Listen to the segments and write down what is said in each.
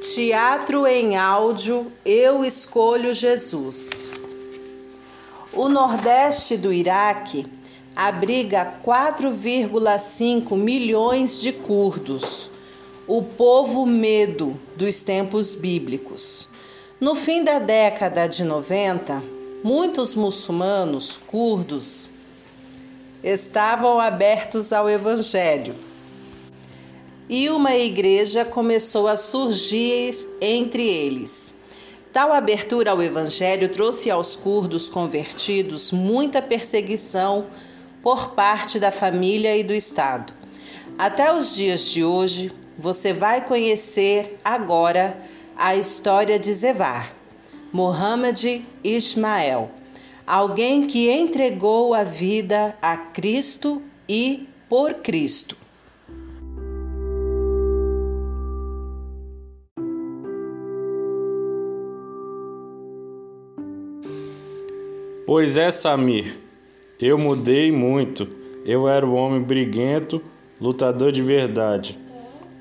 Teatro em áudio Eu Escolho Jesus. O Nordeste do Iraque abriga 4,5 milhões de curdos, o povo medo dos tempos bíblicos. No fim da década de 90, muitos muçulmanos curdos estavam abertos ao Evangelho e uma igreja começou a surgir entre eles. Tal abertura ao Evangelho trouxe aos curdos convertidos muita perseguição por parte da família e do Estado. Até os dias de hoje, você vai conhecer agora a história de Zevar, Mohammed Ismael, alguém que entregou a vida a Cristo e por Cristo. Pois é, Samir, eu mudei muito. Eu era um homem briguento, lutador de verdade.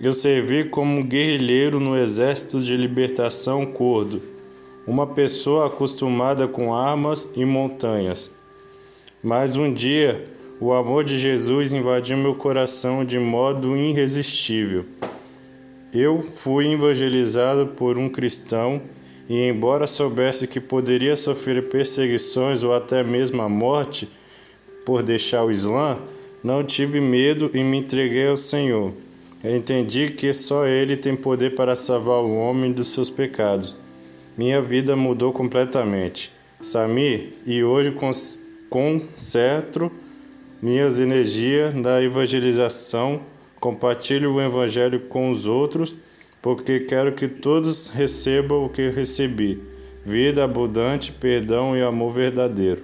Eu servi como guerrilheiro no exército de libertação curdo, uma pessoa acostumada com armas e montanhas. Mas um dia, o amor de Jesus invadiu meu coração de modo irresistível. Eu fui evangelizado por um cristão e, embora soubesse que poderia sofrer perseguições ou até mesmo a morte por deixar o Islã, não tive medo e me entreguei ao Senhor. entendi que só Ele tem poder para salvar o homem dos seus pecados. Minha vida mudou completamente. Sami, e hoje concerto minhas energias na evangelização, compartilho o Evangelho com os outros porque quero que todos recebam o que recebi: vida abundante, perdão e amor verdadeiro.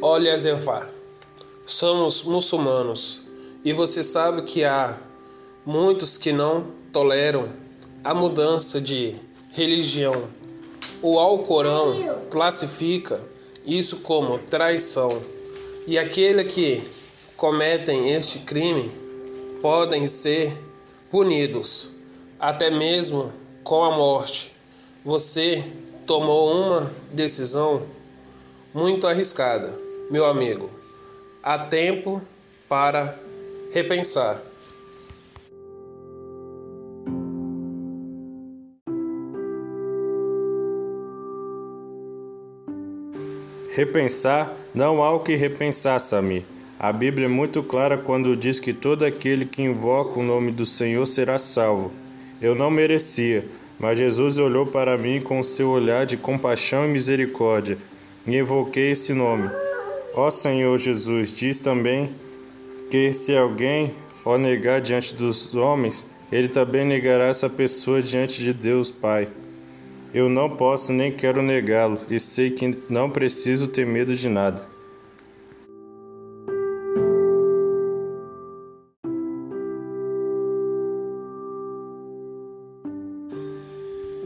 Olha, Zefar, somos muçulmanos e você sabe que há muitos que não toleram a mudança de religião o Alcorão classifica isso como traição, e aquele que cometem este crime podem ser punidos, até mesmo com a morte. Você tomou uma decisão muito arriscada, meu amigo. Há tempo para repensar. Repensar, não há o que repensar, Sami. A Bíblia é muito clara quando diz que todo aquele que invoca o nome do Senhor será salvo. Eu não merecia, mas Jesus olhou para mim com o seu olhar de compaixão e misericórdia, e invoquei esse nome. Ó Senhor Jesus, diz também que se alguém o negar diante dos homens, ele também negará essa pessoa diante de Deus Pai. Eu não posso nem quero negá-lo, e sei que não preciso ter medo de nada.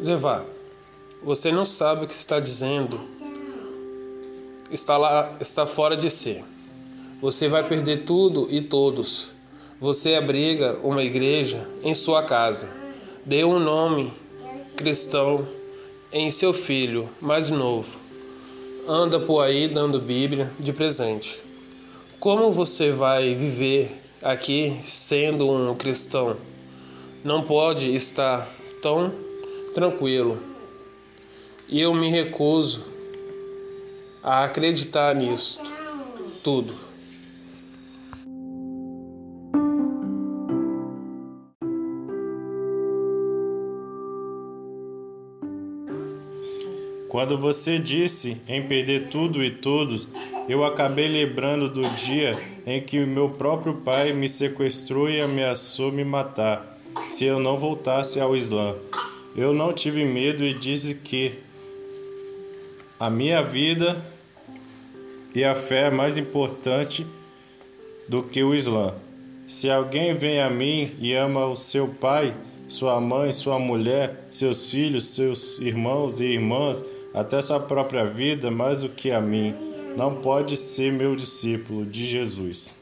Zevá, você não sabe o que está dizendo. Está lá, está fora de si. Você vai perder tudo e todos. Você abriga uma igreja em sua casa. Dê um nome cristão em seu filho mais novo. Anda por aí dando Bíblia de presente. Como você vai viver aqui sendo um cristão? Não pode estar tão tranquilo. E eu me recuso a acreditar nisso tudo. Quando você disse em perder tudo e todos, eu acabei lembrando do dia em que o meu próprio pai me sequestrou e ameaçou me matar se eu não voltasse ao Islã. Eu não tive medo e disse que a minha vida e a fé é mais importante do que o Islã. Se alguém vem a mim e ama o seu pai, sua mãe, sua mulher, seus filhos, seus irmãos e irmãs, até sua própria vida mais do que a mim. não pode ser meu discípulo de Jesus.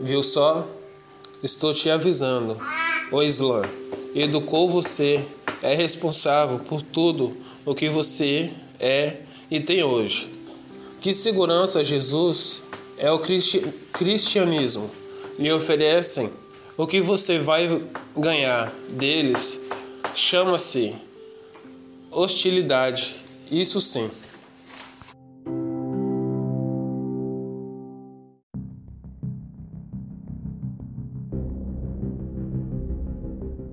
Viu só? Estou te avisando. O Islã educou você, é responsável por tudo o que você é e tem hoje. Que segurança Jesus é o cristi cristianismo lhe oferecem? O que você vai ganhar deles chama-se hostilidade. Isso sim.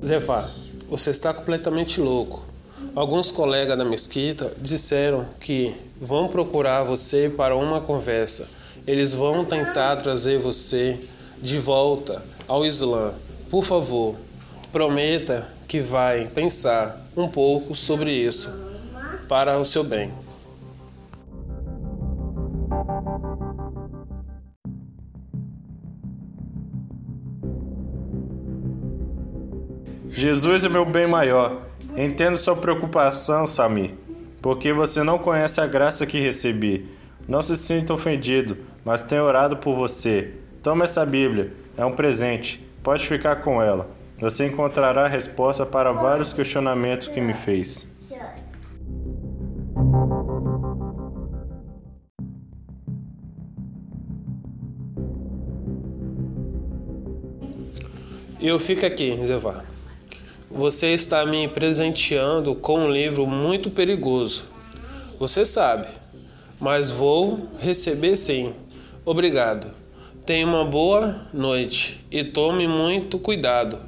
Zefar, você está completamente louco. Alguns colegas da mesquita disseram que vão procurar você para uma conversa. Eles vão tentar trazer você de volta ao Islã. Por favor, prometa que vai pensar um pouco sobre isso para o seu bem. Jesus é meu bem maior. Entendo sua preocupação, Sami, porque você não conhece a graça que recebi. Não se sinta ofendido, mas tenho orado por você. Toma essa Bíblia, é um presente. Pode ficar com ela. Você encontrará a resposta para vários questionamentos que me fez. Eu fico aqui, Zevá. Você está me presenteando com um livro muito perigoso. Você sabe, mas vou receber sim. Obrigado. Tenha uma boa noite e tome muito cuidado.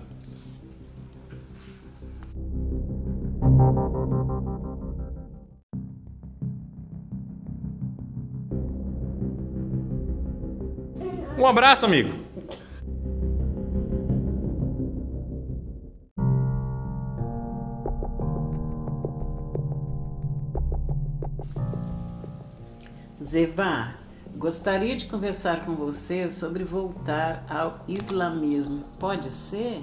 Um abraço, amigo! Zevá, gostaria de conversar com você sobre voltar ao islamismo. Pode ser?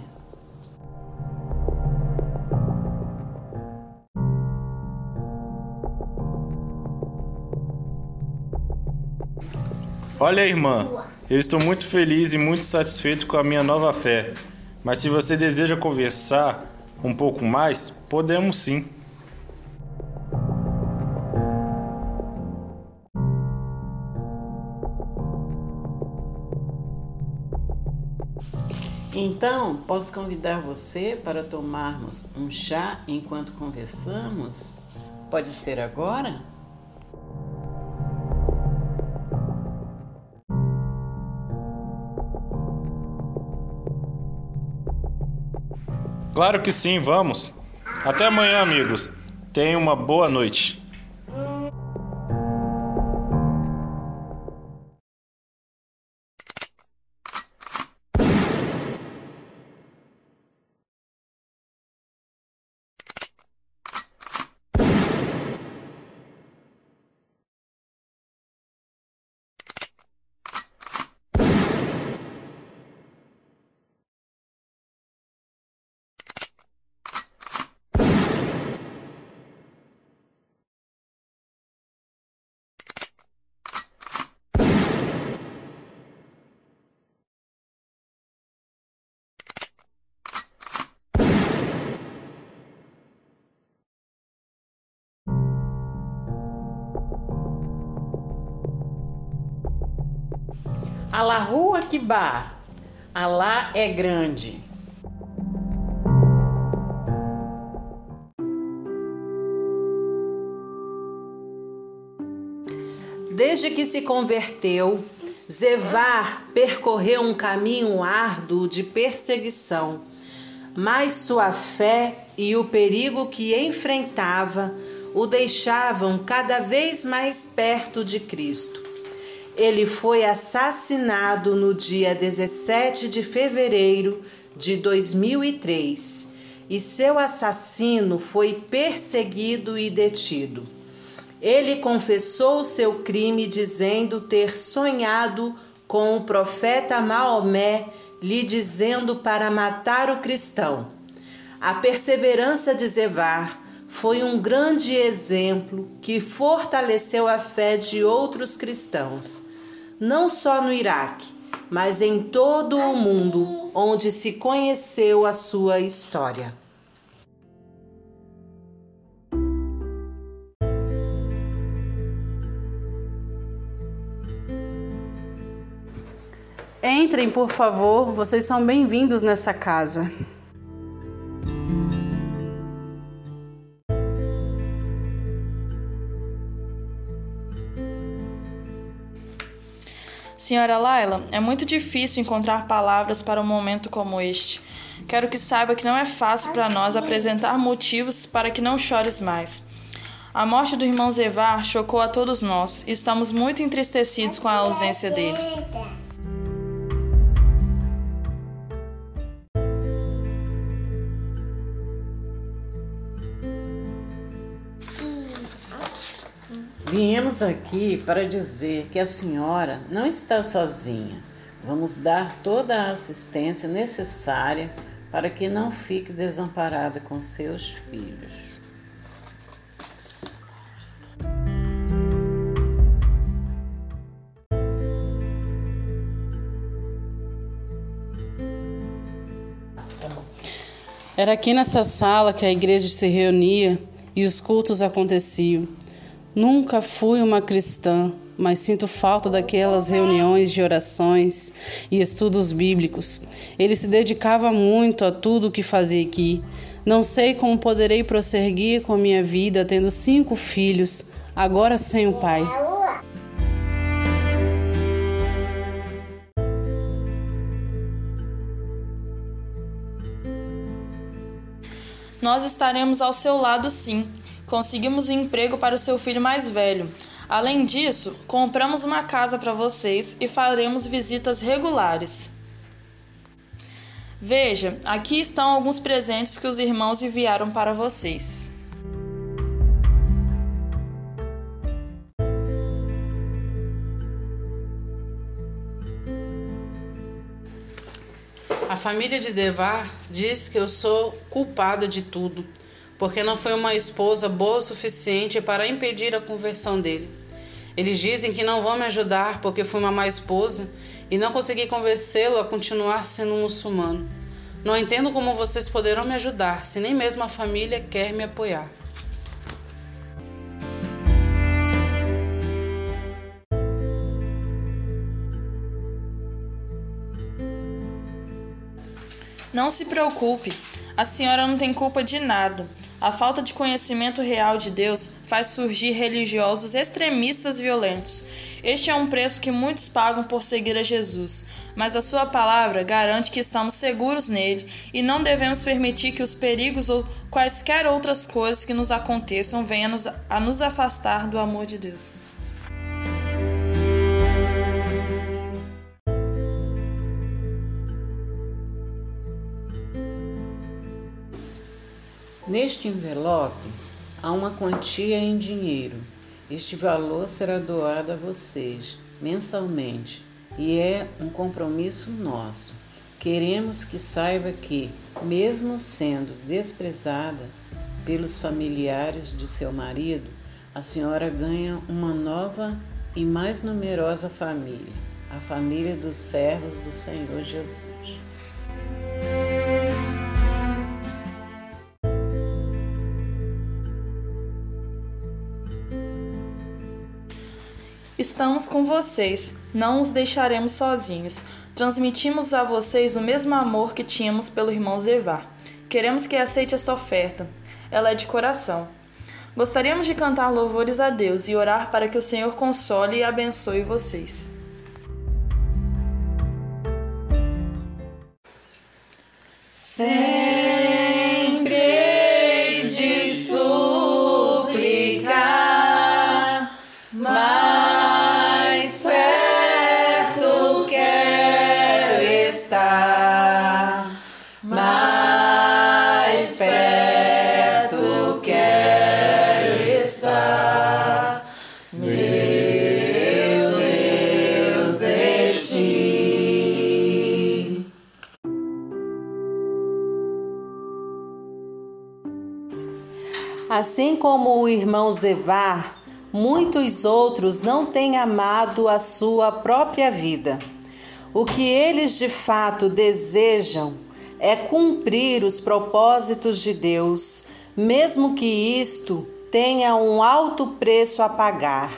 Olha, irmã, eu estou muito feliz e muito satisfeito com a minha nova fé. Mas se você deseja conversar um pouco mais, podemos sim. Então, posso convidar você para tomarmos um chá enquanto conversamos? Pode ser agora? Claro que sim, vamos. Até amanhã, amigos. Tenha uma boa noite. Allahu Akbar. Alá é grande. Desde que se converteu, Zevar percorreu um caminho árduo de perseguição, mas sua fé e o perigo que enfrentava o deixavam cada vez mais perto de Cristo. Ele foi assassinado no dia 17 de fevereiro de 2003 e seu assassino foi perseguido e detido. Ele confessou seu crime dizendo ter sonhado com o profeta Maomé lhe dizendo para matar o cristão. A perseverança de Zevar foi um grande exemplo que fortaleceu a fé de outros cristãos, não só no Iraque, mas em todo o mundo onde se conheceu a sua história. Entrem, por favor, vocês são bem-vindos nessa casa. Senhora Laila, é muito difícil encontrar palavras para um momento como este. Quero que saiba que não é fácil para nós apresentar motivos para que não chores mais. A morte do irmão Zevar chocou a todos nós e estamos muito entristecidos com a ausência dele. Viemos aqui para dizer que a senhora não está sozinha. Vamos dar toda a assistência necessária para que não fique desamparada com seus filhos. Era aqui nessa sala que a igreja se reunia e os cultos aconteciam. Nunca fui uma cristã, mas sinto falta daquelas reuniões de orações e estudos bíblicos. Ele se dedicava muito a tudo o que fazia aqui. Não sei como poderei prosseguir com minha vida tendo cinco filhos, agora sem o pai. Nós estaremos ao seu lado sim. Conseguimos um emprego para o seu filho mais velho. Além disso, compramos uma casa para vocês e faremos visitas regulares. Veja, aqui estão alguns presentes que os irmãos enviaram para vocês. A família de Zevar diz que eu sou culpada de tudo, porque não foi uma esposa boa o suficiente para impedir a conversão dele. Eles dizem que não vão me ajudar porque fui uma má esposa e não consegui convencê-lo a continuar sendo um muçulmano. Não entendo como vocês poderão me ajudar se nem mesmo a família quer me apoiar. Não se preocupe, a senhora não tem culpa de nada. A falta de conhecimento real de Deus faz surgir religiosos extremistas violentos. Este é um preço que muitos pagam por seguir a Jesus, mas a Sua palavra garante que estamos seguros nele e não devemos permitir que os perigos ou quaisquer outras coisas que nos aconteçam venham a nos afastar do amor de Deus. Neste envelope há uma quantia em dinheiro. Este valor será doado a vocês mensalmente e é um compromisso nosso. Queremos que saiba que, mesmo sendo desprezada pelos familiares de seu marido, a senhora ganha uma nova e mais numerosa família, a família dos servos do Senhor Jesus. Estamos com vocês, não os deixaremos sozinhos. Transmitimos a vocês o mesmo amor que tínhamos pelo irmão Zevar. Queremos que aceite essa oferta. Ela é de coração. Gostaríamos de cantar louvores a Deus e orar para que o Senhor console e abençoe vocês. Assim como o irmão Zevar, muitos outros não têm amado a sua própria vida. O que eles de fato desejam é cumprir os propósitos de Deus, mesmo que isto tenha um alto preço a pagar.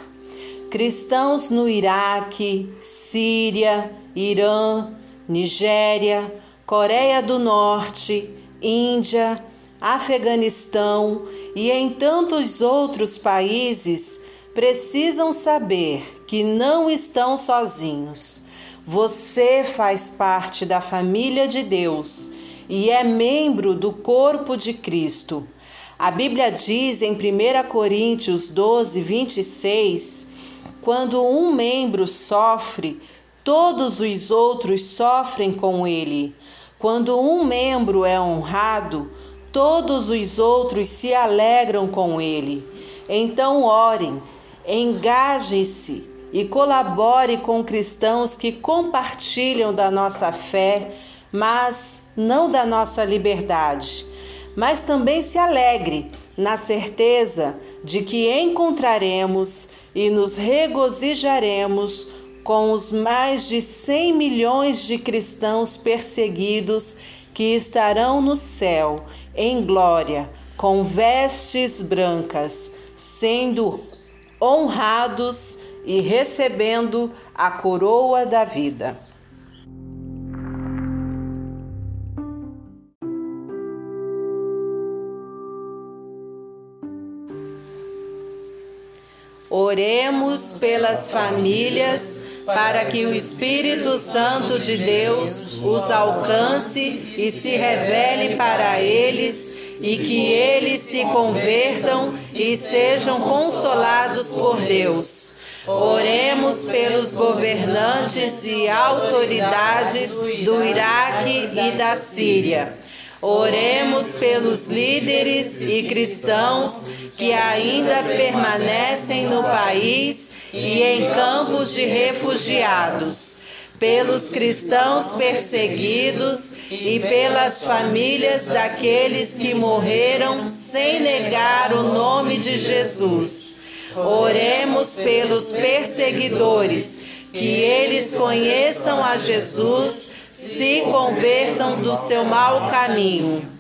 Cristãos no Iraque, Síria, Irã, Nigéria, Coreia do Norte, Índia, Afeganistão e em tantos outros países precisam saber que não estão sozinhos. Você faz parte da família de Deus e é membro do corpo de Cristo. A Bíblia diz em 1 Coríntios 12, 26: quando um membro sofre, todos os outros sofrem com ele. Quando um membro é honrado, todos os outros se alegram com ele. Então orem, engajem-se e colabore com cristãos que compartilham da nossa fé, mas não da nossa liberdade. Mas também se alegre na certeza de que encontraremos e nos regozijaremos com os mais de 100 milhões de cristãos perseguidos que estarão no céu em glória, com vestes brancas, sendo honrados e recebendo a coroa da vida. Oremos pelas famílias para que o Espírito Santo de Deus os alcance e se revele para eles e que eles se convertam e sejam consolados por Deus. Oremos pelos governantes e autoridades do Iraque e da Síria. Oremos pelos líderes e cristãos que ainda permanecem no país e em campos de refugiados, pelos cristãos perseguidos e pelas famílias daqueles que morreram sem negar o nome de Jesus. Oremos pelos perseguidores, que eles conheçam a Jesus, se convertam do seu mau caminho